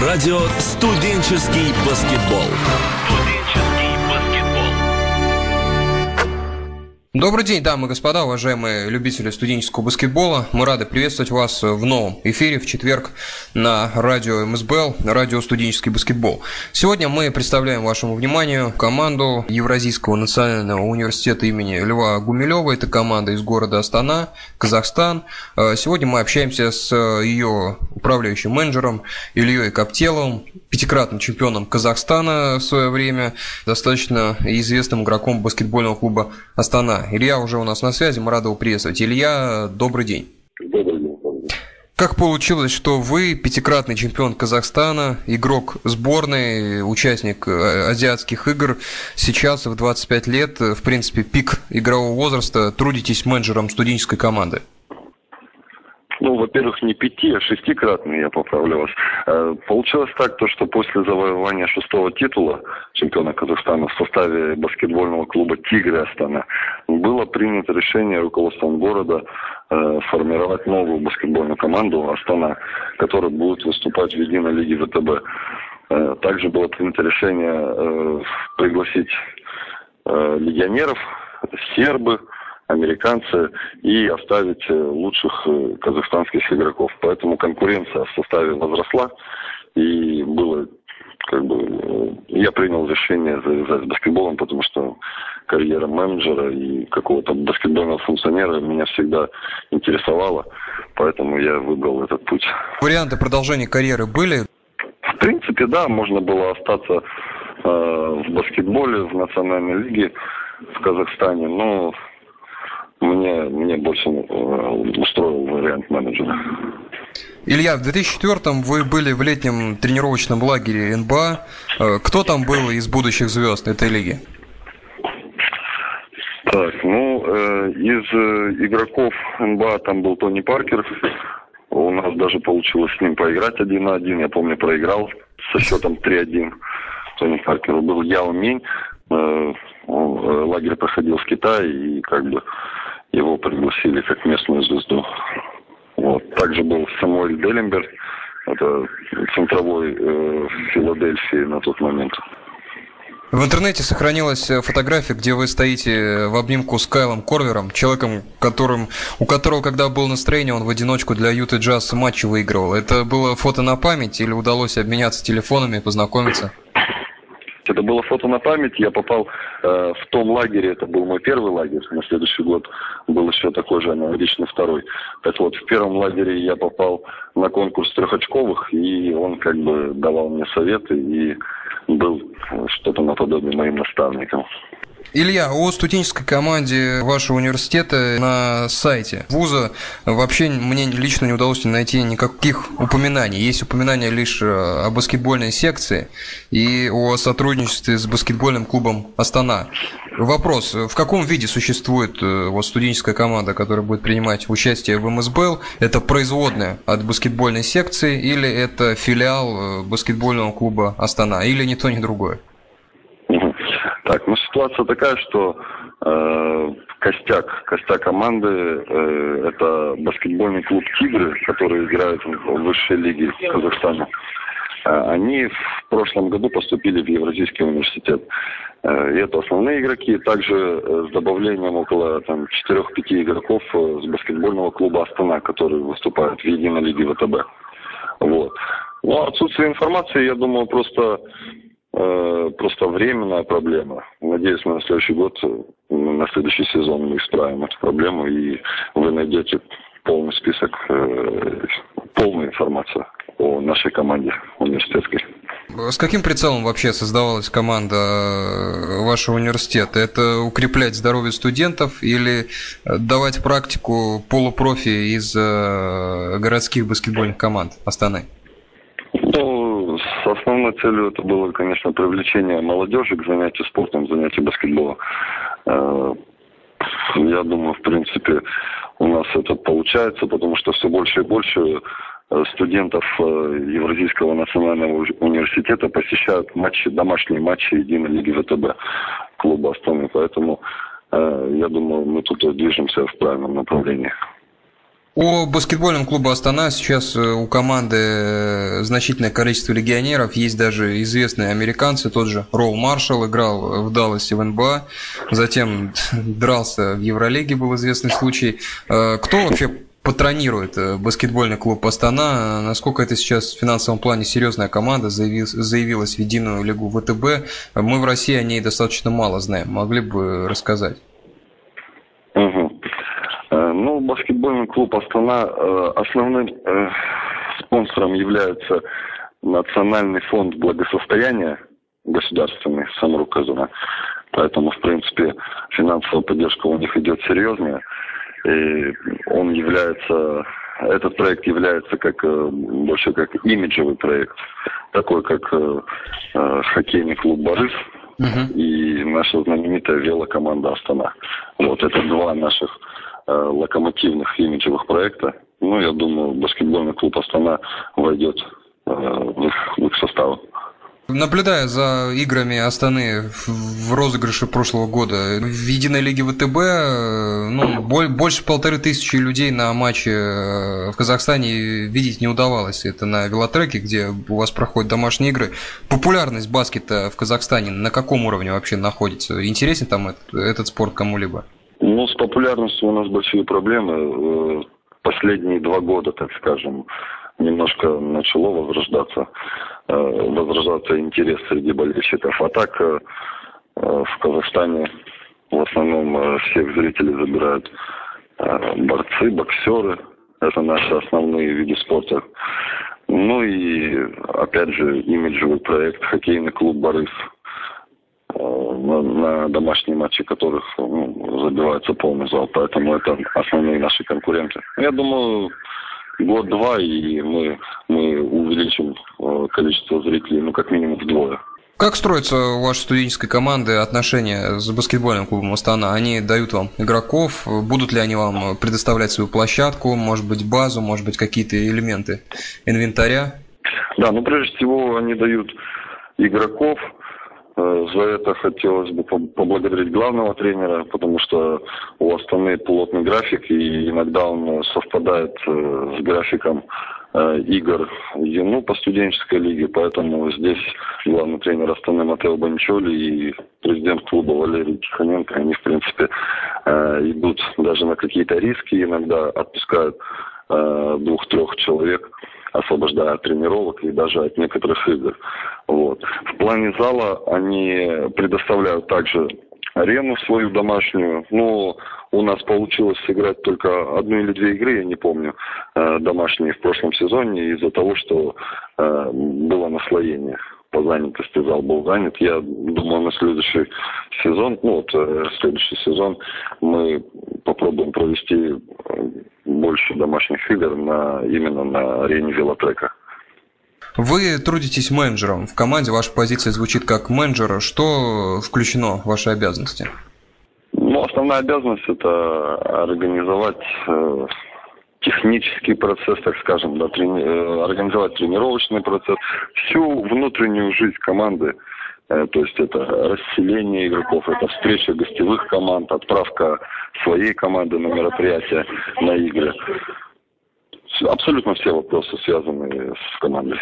Радио «Студенческий баскетбол». Добрый день, дамы и господа, уважаемые любители студенческого баскетбола. Мы рады приветствовать вас в новом эфире в четверг на радио МСБЛ, радио «Студенческий баскетбол». Сегодня мы представляем вашему вниманию команду Евразийского национального университета имени Льва Гумилева. Это команда из города Астана, Казахстан. Э, сегодня мы общаемся с ее управляющим менеджером Ильей Коптеловым, пятикратным чемпионом Казахстана в свое время, достаточно известным игроком баскетбольного клуба Астана. Илья уже у нас на связи, мы рады его приветствовать. Илья, добрый день. Добрый день. Как получилось, что вы пятикратный чемпион Казахстана, игрок сборной, участник э, азиатских игр, сейчас в 25 лет, в принципе, пик игрового возраста, трудитесь менеджером студенческой команды? Ну, во-первых, не пяти, а шестикратный, я поправлю вас. Э, получилось так, то, что после завоевания шестого титула чемпиона Казахстана в составе баскетбольного клуба «Тигры» Астана было принято решение руководством города э, формировать новую баскетбольную команду «Астана», которая будет выступать в единой лиге ВТБ. Э, также было принято решение пригласить легионеров, сербы, американцы и оставить э, лучших э, казахстанских игроков. Поэтому конкуренция в составе возросла и было как бы э, я принял решение завязать с баскетболом, потому что карьера менеджера и какого-то баскетбольного функционера меня всегда интересовала, поэтому я выбрал этот путь. Варианты продолжения карьеры были? В принципе, да, можно было остаться э, в баскетболе в национальной лиге в Казахстане, но мне, мне больше э, устроил вариант менеджера. Илья, в 2004-м вы были в летнем тренировочном лагере НБА. Э, кто там был из будущих звезд этой лиги? Так, ну, э, из э, игроков НБА там был Тони Паркер. У нас даже получилось с ним поиграть один на один. Я помню, проиграл со счетом 3-1. Тони Паркеру был Яо Минь. Э, э, лагерь проходил в Китае, и как бы его пригласили как местную звезду. Вот. Также был Самуэль Делленберг, это центровой э, Филадельфии на тот момент. В интернете сохранилась фотография, где вы стоите в обнимку с Кайлом Корвером, человеком, которым, у которого, когда был настроение, он в одиночку для Юты Джаз матчи выигрывал. Это было фото на память или удалось обменяться телефонами, познакомиться? Это было фото на память. Я попал э, в том лагере, это был мой первый лагерь. На следующий год был еще такой же аналогичный второй. Так вот, в первом лагере я попал на конкурс трехочковых, и он как бы давал мне советы и был что-то наподобие моим наставником. Илья, о студенческой команде вашего университета на сайте вуза вообще мне лично не удалось найти никаких упоминаний. Есть упоминания лишь э, о баскетбольной секции и о сотрудничестве с баскетбольным клубом Астана. Вопрос, в каком виде существует э, вот студенческая команда, которая будет принимать участие в МСБЛ? Это производная от баскетбольной секции или это филиал э, баскетбольного клуба Астана? Или ни то, ни другое? Так, ну ситуация такая, что э, костяк, костяк команды э, это баскетбольный клуб Тигры, который играет в высшей лиге Казахстана. Э, они в прошлом году поступили в Евразийский университет. Э, и это основные игроки, также э, с добавлением около там, 4-5 игроков э, с баскетбольного клуба Астана, который выступает в единой лиге ВТБ. Вот. Но отсутствие информации, я думаю, просто просто временная проблема. Надеюсь, мы на следующий год, э, на следующий сезон мы исправим эту проблему, и вы найдете полный список, э, полную информацию о нашей команде университетской. С каким прицелом вообще создавалась команда вашего университета? Это укреплять здоровье студентов или давать практику полупрофи из городских баскетбольных команд Астаны? Основной целью это было, конечно, привлечение молодежи к занятию спортом, занятию баскетболом. Э, я думаю, в принципе, у нас это получается, потому что все больше и больше э, студентов э, Евразийского национального университета посещают матчи, домашние матчи единой лиги ВТБ клуба Астаны. Поэтому я думаю, мы тут движемся в правильном направлении. О баскетбольном клубе Астана сейчас э, у команды э, значительное количество легионеров. Есть даже известные американцы. Тот же Ролл Маршалл играл в Далласе в НБА. Затем дрался в Евролиге, был известный случай. Э, кто вообще патронирует баскетбольный клуб Астана? Насколько это сейчас в финансовом плане серьезная команда? Заявилась в единую лигу ВТБ. Мы в России о ней достаточно мало знаем. Могли бы рассказать? Ну, баскетбольный клуб Астана э, основным э, спонсором является Национальный фонд благосостояния государственный, саморуказано. Поэтому, в принципе, финансовая поддержка у них идет серьезная. И он является, этот проект является как э, больше как имиджевый проект, такой как хоккейный клуб Борис uh-huh. и наша знаменитая велокоманда Астана. Вот это два наших Э, локомотивных имиджевых проекта. Ну, я думаю, баскетбольный клуб Астана войдет э, в их, в их состав. Наблюдая за играми Астаны в розыгрыше прошлого года, в единой лиге ВТБ э, ну, больше полторы тысячи людей на матче в Казахстане видеть не удавалось. Это на велотреке, где у вас проходят домашние игры. Популярность баскета в Казахстане на каком уровне вообще находится? Интересен там этот, этот спорт кому-либо? Ну, с популярностью у нас большие проблемы. Э, последние два года, так скажем, немножко начало возрождаться, э, возрождаться интерес среди болельщиков. А так э, в Казахстане в основном всех зрителей забирают борцы, боксеры. Это наши основные виды спорта. Ну и, опять же, имиджевый проект «Хоккейный клуб Борис», на, на домашние матчи которых ну, забивается полный зал. Поэтому это основные наши конкуренты. Я думаю, год-два, и мы, мы увеличим э, количество зрителей, ну, как минимум вдвое. Как строятся у вашей студенческой команды отношения с баскетбольным клубом Астана? Они дают вам игроков? Будут ли они вам предоставлять свою площадку, может быть, базу, может быть, какие-то элементы инвентаря? Да, ну, прежде всего, они дают игроков, за это хотелось бы поблагодарить главного тренера, потому что у Астаны плотный график, и иногда он совпадает э, с графиком э, игр ну, по студенческой лиге, поэтому здесь главный тренер Астаны Матео Банчоли и президент клуба Валерий Тихоненко, они, в принципе, идут даже на какие-то риски, иногда отпускают двух-трех человек освобождая от тренировок и даже от некоторых игр. Вот. В плане зала они предоставляют также арену свою домашнюю. Но у нас получилось сыграть только одну или две игры, я не помню, э, домашние в прошлом сезоне из-за того, что э, было наслоение по занятости зал был занят. Я думаю, на следующий сезон, ну вот э, следующий сезон мы попробуем провести больше домашних игр на, именно на арене велотрека. Вы трудитесь менеджером. В команде ваша позиция звучит как менеджера. Что включено в ваши обязанности? Ну, основная обязанность это организовать э, технический процесс, так скажем, да, трени... Э, организовать тренировочный процесс, всю внутреннюю жизнь команды. Э, то есть это расселение игроков, это встреча гостевых команд, отправка своей команды на мероприятия, на игры абсолютно все вопросы, связанные с командой.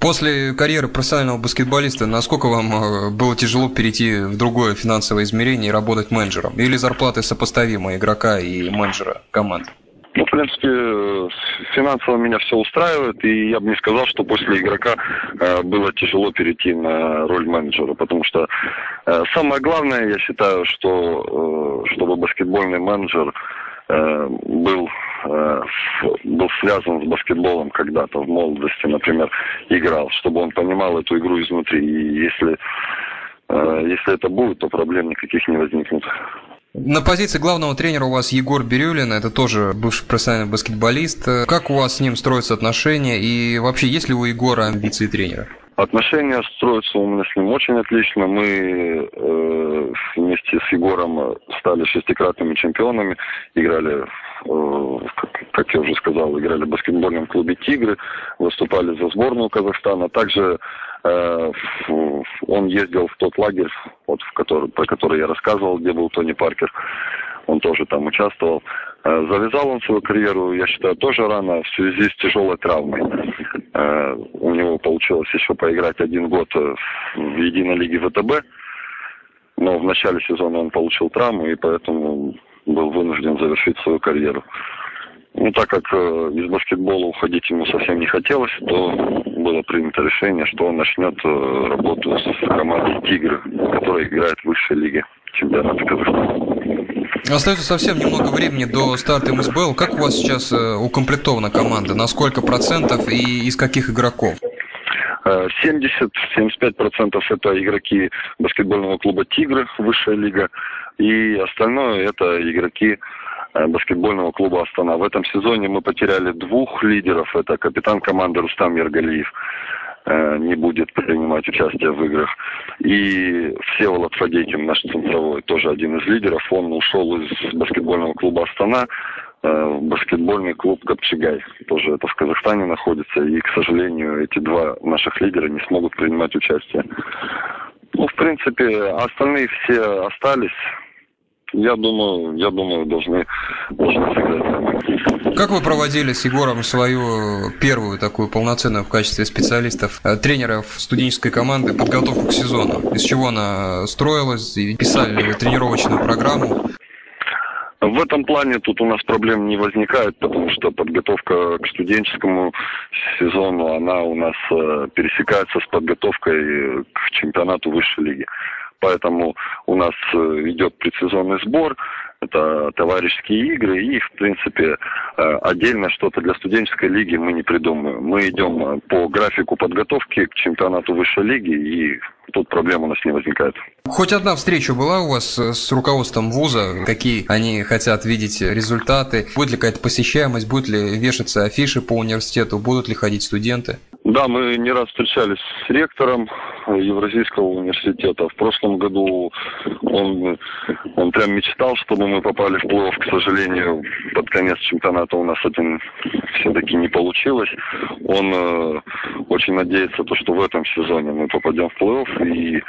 После карьеры профессионального баскетболиста, насколько вам э, было тяжело перейти в другое финансовое измерение и работать менеджером? Или зарплаты сопоставимы игрока и менеджера команды? Ну, в принципе, финансово меня все устраивает, и я бы не сказал, что после игрока э, было тяжело перейти на роль менеджера, потому что э, самое главное, я считаю, что э, чтобы баскетбольный менеджер э, был Э, был связан с баскетболом когда-то в молодости, например, играл, чтобы он понимал эту игру изнутри. И если, э, если это будет, то проблем никаких не возникнет. На позиции главного тренера у вас Егор Бирюлин, это тоже бывший профессиональный баскетболист. Как у вас с ним строятся отношения и вообще есть ли у Егора амбиции тренера? Отношения строятся у меня с ним очень отлично. Мы э, вместе с Егором стали шестикратными чемпионами, играли, э, как, как я уже сказал, играли в баскетбольном клубе «Тигры», выступали за сборную Казахстана. Также он ездил в тот лагерь, вот, в который, про который я рассказывал, где был Тони Паркер. Он тоже там участвовал. Э, завязал он свою карьеру, я считаю, тоже рано в связи с тяжелой травмой. Э, у него получилось еще поиграть один год э, в единой лиге ВТБ, но в начале сезона он получил травму и поэтому был вынужден завершить свою карьеру. Ну, так как э, из баскетбола уходить ему совсем не хотелось, то было принято решение, что он начнет э, работу с командой «Тигры», которая играет в высшей лиге чемпионата Казахстана. Остается совсем немного времени до старта МСБЛ. Как у вас сейчас э, укомплектована команда? На сколько процентов и из каких игроков? 70-75% это игроки баскетбольного клуба «Тигры», высшая лига, и остальное это игроки э, баскетбольного клуба «Астана». В этом сезоне мы потеряли двух лидеров. Это капитан команды Рустам Ергалиев э, не будет принимать участие в играх. И Всеволод Фадейкин, наш центровой, тоже один из лидеров. Он ушел из баскетбольного клуба «Астана» Э, баскетбольный клуб Гапчигай. Тоже это в Казахстане находится. И, к сожалению, эти два наших лидера не смогут принимать участие. Ну, в принципе, остальные все остались. Я думаю, я думаю, должны, должны сыграть. Как вы проводили с Егором свою первую такую полноценную в качестве специалистов, э, тренеров студенческой команды подготовку к сезону? Из чего она строилась? Писали тренировочную программу? В этом плане тут у нас проблем не возникает, потому что подготовка к студенческому сезону, она у нас э, пересекается с подготовкой к чемпионату высшей лиги. Поэтому у нас э, идет предсезонный сбор, это товарищеские игры, и, в принципе, э, отдельно что-то для студенческой лиги мы не придумаем. Мы идем э, по графику подготовки к чемпионату высшей лиги, и тут проблем у нас не возникает. Хоть одна встреча была у вас с руководством вуза? Какие они хотят видеть результаты? Будет ли какая-то посещаемость? Будет ли вешаться афиши по университету? Будут ли ходить студенты? Да, мы не раз встречались с ректором Евразийского университета. В прошлом году он, он прям мечтал, чтобы мы попали в плей-офф. К сожалению, под конец чемпионата у нас это все-таки не получилось. Он э, очень надеется, то, что в этом сезоне мы попадем в плей-офф и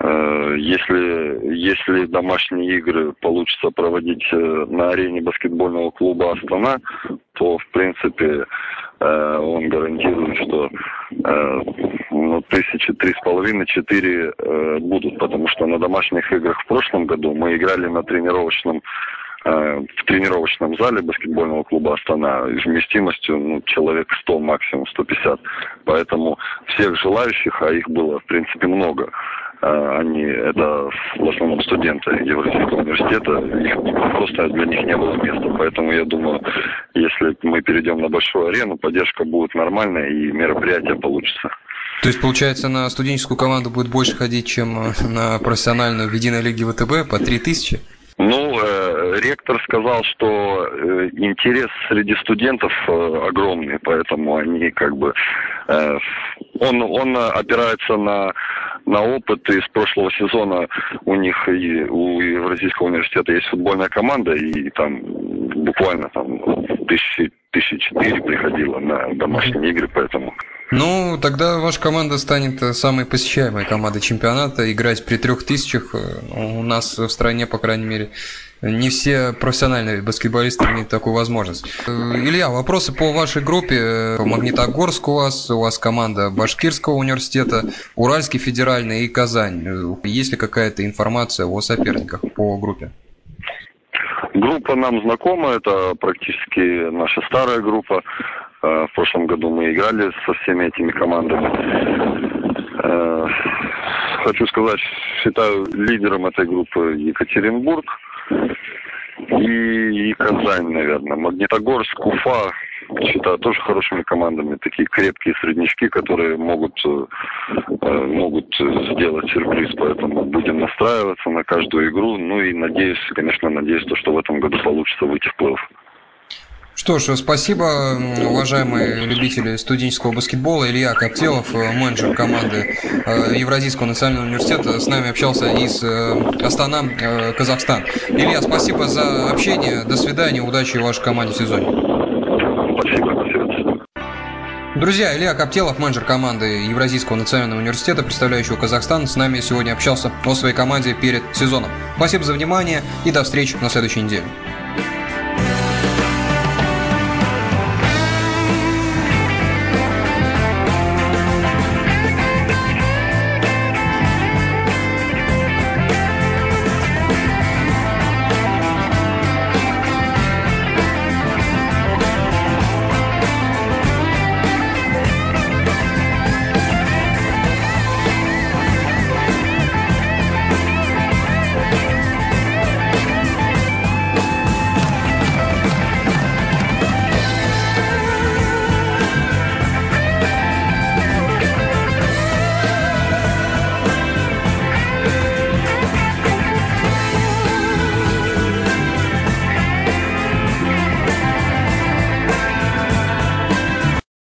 Э, если, если домашние игры получится проводить э, на арене баскетбольного клуба «Астана», то, в принципе, э, он гарантирует, что тысячи три с половиной, четыре будут, потому что на домашних играх в прошлом году мы играли на тренировочном в тренировочном зале баскетбольного клуба «Астана» вместимостью ну, человек 100, максимум 150. Поэтому всех желающих, а их было, в принципе, много, а, они, это в основном студенты Евразийского университета, их просто для них не было места. Поэтому я думаю, если мы перейдем на большую арену, поддержка будет нормальная и мероприятие получится. То есть, получается, на студенческую команду будет больше ходить, чем э, на профессиональную в единой лиге ВТБ по 3000? Ну, э, ректор сказал, что э, интерес среди студентов э, огромный, поэтому они как бы... Э, он, он опирается на, на опыт из прошлого сезона. У них и у Евразийского университета есть футбольная команда, и там буквально там тысячи, тысячи четыре приходило на домашние игры, поэтому ну, тогда ваша команда станет э, самой посещаемой командой чемпионата. Играть при трех тысячах э, у нас в стране, по крайней мере, не все профессиональные баскетболисты имеют такую возможность. Э, Илья, вопросы по вашей группе. Магнитогорск у вас, у вас команда Башкирского университета, Уральский федеральный и Казань. Есть ли какая-то информация о соперниках по группе? Группа нам знакома, это практически наша старая группа. Э, в прошлом году мы играли со всеми этими командами. Э, хочу сказать, считаю лидером этой группы Екатеринбург и, и Казань, наверное. Магнитогорск, Уфа, считаю, тоже хорошими командами. Такие крепкие среднячки, которые могут, э, могут сделать сюрприз. Поэтому будем настраиваться на каждую игру. Ну и надеюсь, конечно, надеюсь, что в этом году получится выйти в плей-офф. Что ж, спасибо, уважаемые любители студенческого баскетбола. Илья Коптелов, э, менеджер команды э, Евразийского национального университета, с нами общался из э, Астана, Казахстан. Илья, спасибо за общение. До свидания, удачи вашей команде в сезоне. Друзья, Илья Коптелов, менеджер команды Евразийского национального университета, представляющего Казахстан, с нами сегодня общался о своей команде перед сезоном. Спасибо за внимание и до встречи на следующей неделе.